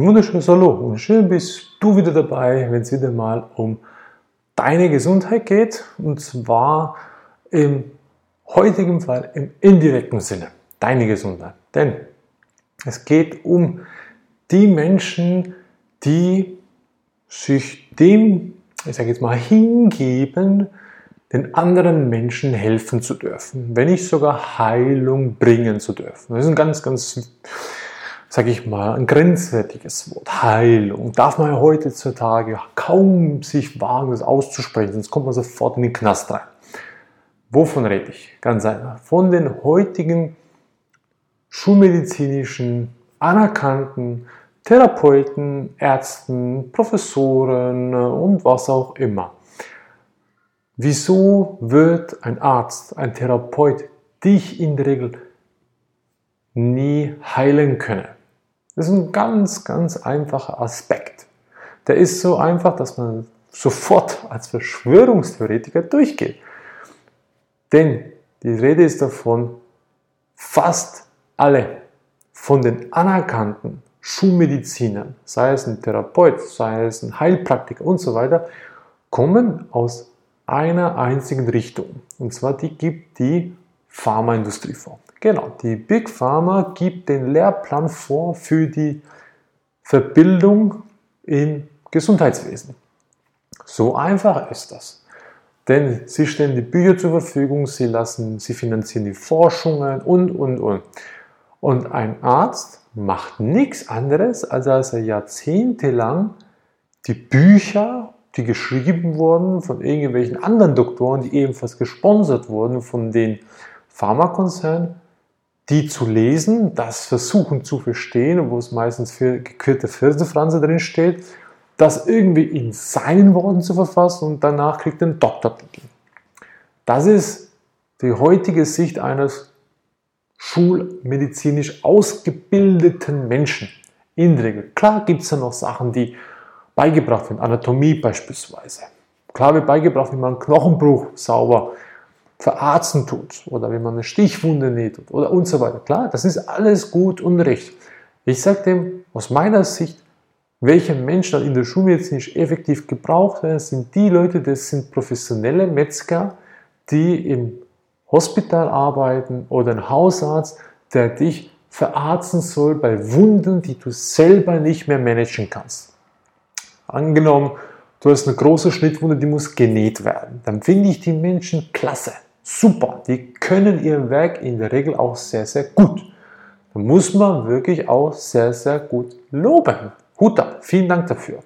Ein wunderschönes Hallo und schön bist du wieder dabei, wenn es wieder mal um deine Gesundheit geht und zwar im heutigen Fall im indirekten Sinne, deine Gesundheit. Denn es geht um die Menschen, die sich dem, ich sage jetzt mal, hingeben, den anderen Menschen helfen zu dürfen, wenn nicht sogar Heilung bringen zu dürfen. Das ist ein ganz, ganz sage ich mal, ein grenzwertiges Wort. Heilung darf man ja heutzutage kaum sich wagen, das auszusprechen, sonst kommt man sofort in den Knast rein. Wovon rede ich? Ganz einfach. Von den heutigen schulmedizinischen, anerkannten Therapeuten, Ärzten, Professoren und was auch immer. Wieso wird ein Arzt, ein Therapeut dich in der Regel nie heilen können? Das ist ein ganz, ganz einfacher Aspekt. Der ist so einfach, dass man sofort als Verschwörungstheoretiker durchgeht. Denn die Rede ist davon, fast alle von den anerkannten Schulmedizinern, sei es ein Therapeut, sei es ein Heilpraktiker und so weiter, kommen aus einer einzigen Richtung. Und zwar die gibt die Pharmaindustrie vor. Genau, die Big Pharma gibt den Lehrplan vor für die Verbildung im Gesundheitswesen. So einfach ist das. Denn sie stellen die Bücher zur Verfügung, sie lassen, sie finanzieren die Forschungen und, und, und. Und ein Arzt macht nichts anderes, als dass er jahrzehntelang die Bücher, die geschrieben wurden von irgendwelchen anderen Doktoren, die ebenfalls gesponsert wurden von den Pharmakonzernen, die zu lesen, das versuchen zu verstehen, wo es meistens für gekürte Firsenfranse drin steht, das irgendwie in seinen Worten zu verfassen und danach kriegt er einen Doktortitel. Das ist die heutige Sicht eines schulmedizinisch ausgebildeten Menschen. In der Regel. Klar gibt es da noch Sachen, die beigebracht werden, Anatomie beispielsweise. Klar wird beigebracht, wie man einen Knochenbruch sauber verarzen tut oder wenn man eine Stichwunde näht oder und so weiter. Klar, das ist alles gut und recht. Ich sage dem aus meiner Sicht, welche Menschen in der Schulmedizin effektiv gebraucht werden, sind die Leute, das sind professionelle Metzger, die im Hospital arbeiten oder ein Hausarzt, der dich verarzen soll bei Wunden, die du selber nicht mehr managen kannst. Angenommen, du hast eine große Schnittwunde, die muss genäht werden. Dann finde ich die Menschen klasse super. Die können ihr Werk in der Regel auch sehr, sehr gut. Da muss man wirklich auch sehr, sehr gut loben. Hut ab, vielen Dank dafür.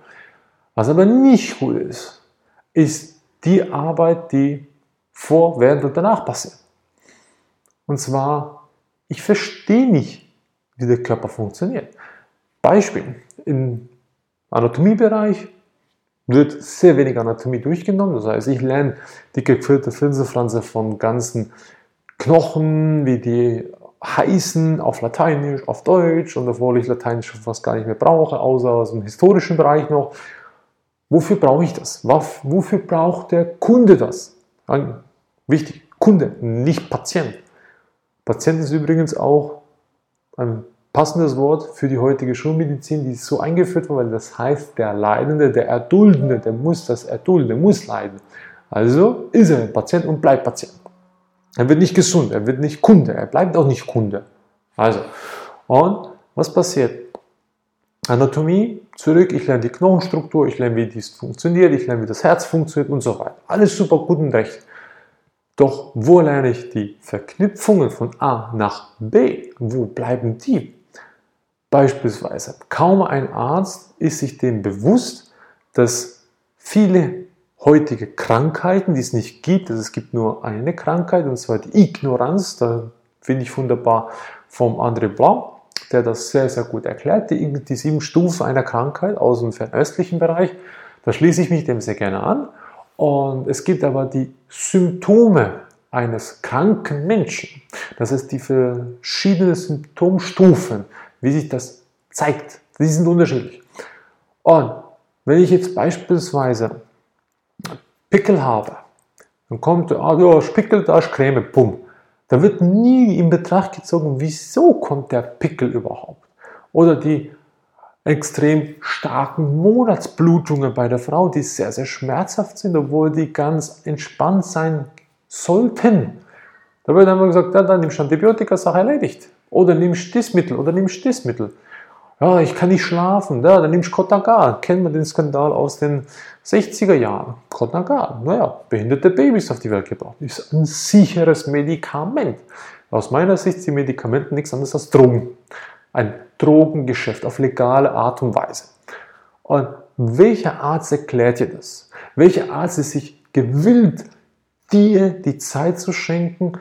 Was aber nicht gut ist, ist die Arbeit, die vor, während und danach passiert. Und zwar, ich verstehe nicht, wie der Körper funktioniert. Beispiel, im Anatomiebereich wird sehr wenig Anatomie durchgenommen. Das heißt, ich lerne die gequirlte Filzepflanze von ganzen Knochen, wie die heißen, auf Lateinisch, auf Deutsch und obwohl ich Lateinisch fast gar nicht mehr brauche, außer aus dem historischen Bereich noch. Wofür brauche ich das? Wofür braucht der Kunde das? Wichtig, Kunde, nicht Patient. Patient ist übrigens auch ein passendes Wort für die heutige Schulmedizin, die so eingeführt wurde, weil das heißt, der Leidende, der Erduldende, der muss das erdulden, der muss leiden. Also ist er ein Patient und bleibt Patient. Er wird nicht gesund, er wird nicht Kunde, er bleibt auch nicht Kunde. Also, und was passiert? Anatomie, zurück, ich lerne die Knochenstruktur, ich lerne, wie dies funktioniert, ich lerne, wie das Herz funktioniert und so weiter. Alles super gut und recht. Doch wo lerne ich die Verknüpfungen von A nach B? Wo bleiben die? Beispielsweise, kaum ein Arzt ist sich dem bewusst, dass viele heutige Krankheiten, die es nicht gibt, also es gibt nur eine Krankheit, und zwar die Ignoranz, da finde ich wunderbar vom André Blanc, der das sehr, sehr gut erklärt, die, die sieben Stufen einer Krankheit aus dem fernöstlichen Bereich. Da schließe ich mich dem sehr gerne an. Und es gibt aber die Symptome eines kranken Menschen. Das heißt, die verschiedenen Symptomstufen wie sich das zeigt. Die sind unterschiedlich. Und wenn ich jetzt beispielsweise Pickel habe, dann kommt, ah, ja, Pickel, da ist Creme, bumm. Da wird nie in Betracht gezogen, wieso kommt der Pickel überhaupt. Oder die extrem starken Monatsblutungen bei der Frau, die sehr, sehr schmerzhaft sind, obwohl die ganz entspannt sein sollten. Da wird einfach gesagt, ja, dann nimmst du Antibiotika, Sache erledigt. Oder nimmst das Mittel oder nimmst das Mittel. Ja, ich kann nicht schlafen. Ja, dann nimmst du Kotagar. Kennen wir den Skandal aus den 60er Jahren? Kotagar. Naja, behinderte Babys auf die Welt gebracht. Ist ein sicheres Medikament. Aus meiner Sicht sind Medikamente nichts anderes als Drogen. Ein Drogengeschäft auf legale Art und Weise. Und welcher Arzt erklärt dir das? Welcher Arzt ist sich gewillt, dir die Zeit zu schenken,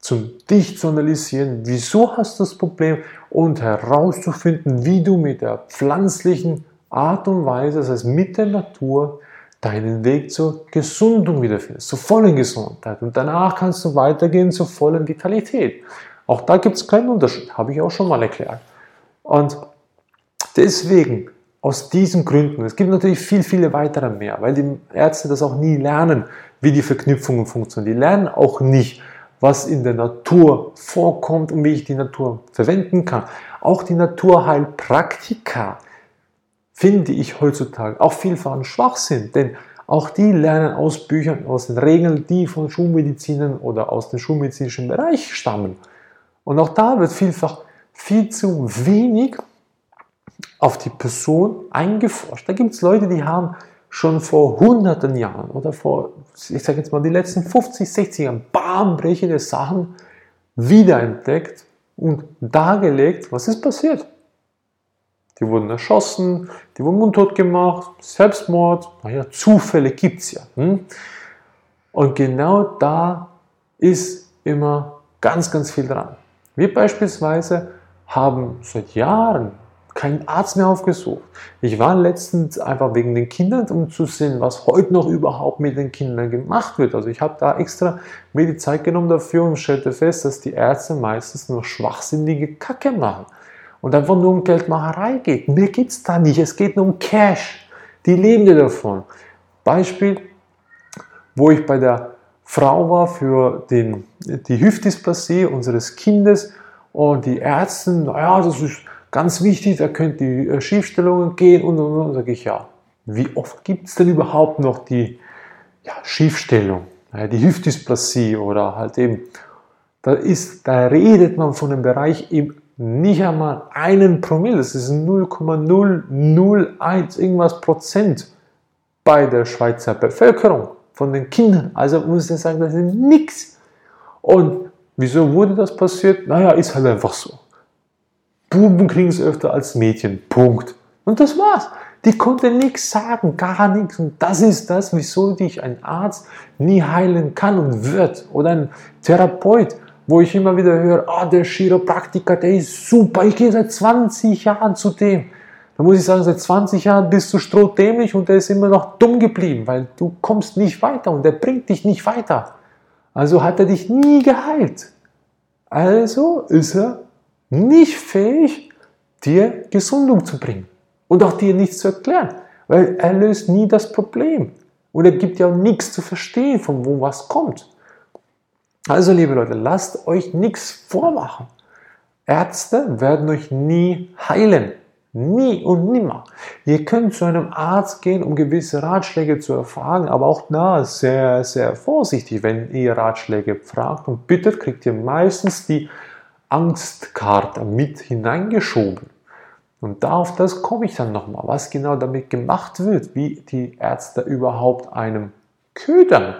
zum dich zu analysieren, wieso hast du das Problem und herauszufinden, wie du mit der pflanzlichen Art und Weise, das heißt mit der Natur, deinen Weg zur Gesundung wiederfindest, zur vollen Gesundheit. Und danach kannst du weitergehen zur vollen Vitalität. Auch da gibt es keinen Unterschied, habe ich auch schon mal erklärt. Und deswegen, aus diesen Gründen, es gibt natürlich viel, viele weitere mehr, weil die Ärzte das auch nie lernen, wie die Verknüpfungen funktionieren. Die lernen auch nicht, was in der Natur vorkommt und wie ich die Natur verwenden kann. Auch die Naturheilpraktika finde ich heutzutage auch vielfach ein Schwachsinn, denn auch die lernen aus Büchern, aus den Regeln, die von Schulmedizinern oder aus dem schulmedizinischen Bereich stammen. Und auch da wird vielfach viel zu wenig auf die Person eingeforscht. Da gibt es Leute, die haben schon vor hunderten Jahren oder vor, ich sage jetzt mal, die letzten 50, 60 Jahren bahnbrechende Sachen wiederentdeckt und dargelegt, was ist passiert. Die wurden erschossen, die wurden mundtot gemacht, Selbstmord, naja, Zufälle gibt es ja. Hm? Und genau da ist immer ganz, ganz viel dran. Wir beispielsweise haben seit Jahren keinen Arzt mehr aufgesucht. Ich war letztens einfach wegen den Kindern, um zu sehen, was heute noch überhaupt mit den Kindern gemacht wird. Also ich habe da extra mir die Zeit genommen dafür und stellte fest, dass die Ärzte meistens nur schwachsinnige Kacke machen und einfach nur um Geldmacherei geht. Mir geht es da nicht, es geht nur um Cash. Die leben ja davon. Beispiel, wo ich bei der Frau war für den, die Hüftdysplasie unseres Kindes und die Ärzte, naja, das ist Ganz wichtig, da könnt die äh, Schiefstellungen gehen und und und. Sage ich ja. Wie oft gibt es denn überhaupt noch die ja, Schiefstellung, die Hüftdysplasie oder halt eben, da, ist, da redet man von einem Bereich eben nicht einmal einen Promille, das ist 0,001 irgendwas Prozent bei der Schweizer Bevölkerung von den Kindern. Also muss ich sagen, das ist nichts. Und wieso wurde das passiert? Naja, ist halt einfach so. Buben kriegen es öfter als Mädchen. Punkt. Und das war's. Die konnte nichts sagen, gar nichts. Und das ist das, wieso dich ein Arzt nie heilen kann und wird. Oder ein Therapeut, wo ich immer wieder höre, ah, der Chiropraktiker, der ist super, ich gehe seit 20 Jahren zu dem. Da muss ich sagen, seit 20 Jahren bist du strohdämlich und der ist immer noch dumm geblieben, weil du kommst nicht weiter und der bringt dich nicht weiter. Also hat er dich nie geheilt. Also ist er nicht fähig, dir Gesundung zu bringen und auch dir nichts zu erklären, weil er löst nie das Problem und er gibt ja auch nichts zu verstehen, von wo was kommt. Also, liebe Leute, lasst euch nichts vormachen. Ärzte werden euch nie heilen. Nie und nimmer. Ihr könnt zu einem Arzt gehen, um gewisse Ratschläge zu erfahren, aber auch da sehr, sehr vorsichtig. Wenn ihr Ratschläge fragt und bittet, kriegt ihr meistens die Angstkarte mit hineingeschoben. Und auf das komme ich dann nochmal, was genau damit gemacht wird, wie die Ärzte überhaupt einem ködern,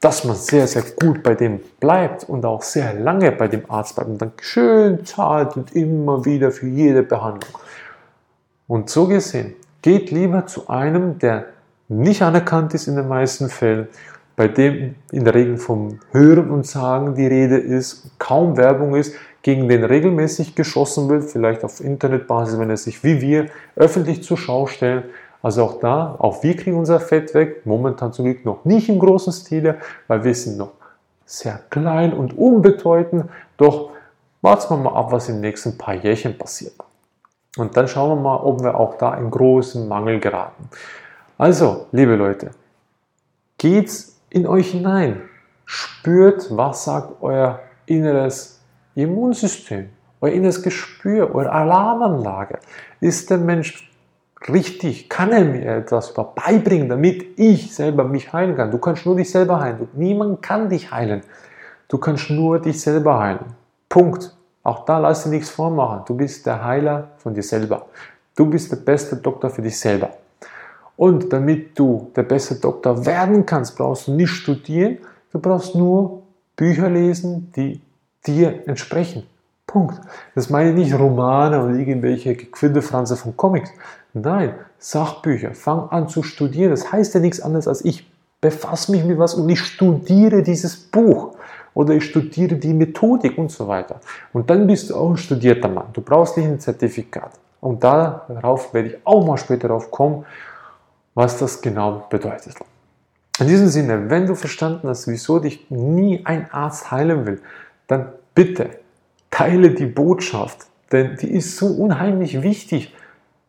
dass man sehr, sehr gut bei dem bleibt und auch sehr lange bei dem Arzt bleibt und dann schön zahlt und immer wieder für jede Behandlung. Und so gesehen, geht lieber zu einem, der nicht anerkannt ist in den meisten Fällen, bei dem in der Regel vom Hören und Sagen die Rede ist, kaum Werbung ist, gegen den regelmäßig geschossen wird, vielleicht auf Internetbasis, wenn er sich wie wir öffentlich zur Schau stellt. Also auch da, auch wir kriegen unser Fett weg, momentan zum Glück noch nicht im großen Stile, weil wir sind noch sehr klein und unbedeutend, doch warten wir mal ab, was in den nächsten paar Jährchen passiert. Und dann schauen wir mal, ob wir auch da in großen Mangel geraten. Also, liebe Leute, geht's in euch hinein. Spürt, was sagt euer inneres Immunsystem, euer inneres Gespür, eure Alarmanlage. Ist der Mensch richtig? Kann er mir etwas beibringen, damit ich selber mich heilen kann? Du kannst nur dich selber heilen. Niemand kann dich heilen. Du kannst nur dich selber heilen. Punkt. Auch da lass dir nichts vormachen. Du bist der Heiler von dir selber. Du bist der beste Doktor für dich selber. Und damit du der beste Doktor werden kannst, brauchst du nicht studieren, du brauchst nur Bücher lesen, die dir entsprechen. Punkt. Das meine ich nicht Romane oder irgendwelche Gequindefranse von Comics. Nein, Sachbücher. Fang an zu studieren. Das heißt ja nichts anderes als ich befasse mich mit was und ich studiere dieses Buch oder ich studiere die Methodik und so weiter. Und dann bist du auch ein studierter Mann. Du brauchst nicht ein Zertifikat. Und darauf werde ich auch mal später darauf kommen, was das genau bedeutet. In diesem Sinne, wenn du verstanden hast, wieso dich nie ein Arzt heilen will, dann bitte teile die Botschaft, denn die ist so unheimlich wichtig,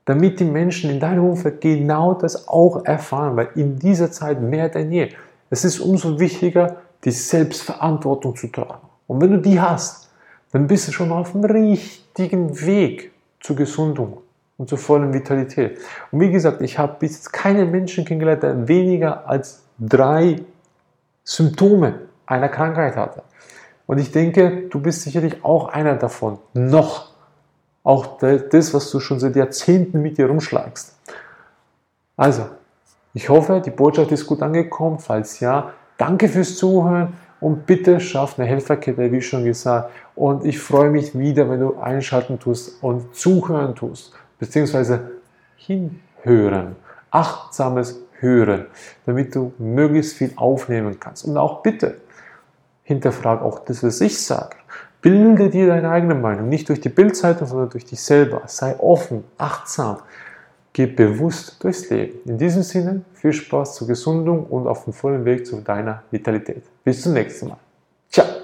damit die Menschen in deinem Umfeld genau das auch erfahren, weil in dieser Zeit mehr denn je. Es ist umso wichtiger, die Selbstverantwortung zu tragen. Und wenn du die hast, dann bist du schon auf dem richtigen Weg zur Gesundung und zur vollen Vitalität. Und wie gesagt, ich habe bis jetzt keinen Menschen kennengelernt, der weniger als drei Symptome einer Krankheit hatte. Und ich denke, du bist sicherlich auch einer davon. Noch. Auch das, was du schon seit Jahrzehnten mit dir rumschlagst. Also, ich hoffe, die Botschaft ist gut angekommen. Falls ja, danke fürs Zuhören und bitte schaff eine Helferkette, wie schon gesagt. Und ich freue mich wieder, wenn du einschalten tust und zuhören tust, beziehungsweise hinhören. Achtsames Hören, damit du möglichst viel aufnehmen kannst. Und auch bitte, hinterfrag auch das, was ich sage. Bilde dir deine eigene Meinung, nicht durch die Bildzeitung, sondern durch dich selber. Sei offen, achtsam, geh bewusst durchs Leben. In diesem Sinne, viel Spaß zur Gesundung und auf dem vollen Weg zu deiner Vitalität. Bis zum nächsten Mal. Ciao.